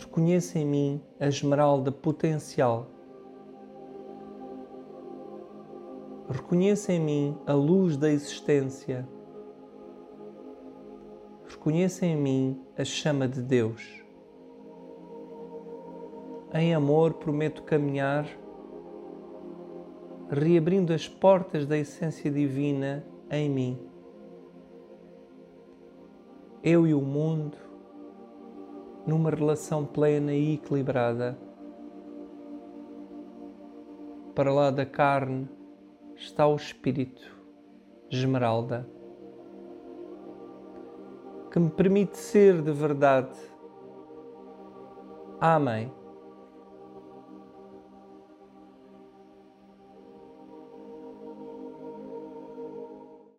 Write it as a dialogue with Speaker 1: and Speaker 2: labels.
Speaker 1: Reconheço em mim a esmeralda potencial. Reconheço em mim a luz da existência. Reconheço em mim a chama de Deus. Em amor, prometo caminhar, reabrindo as portas da essência divina em mim. Eu e o mundo, numa relação plena e equilibrada. Para lá da carne está o espírito, esmeralda, que me permite ser de verdade. Amém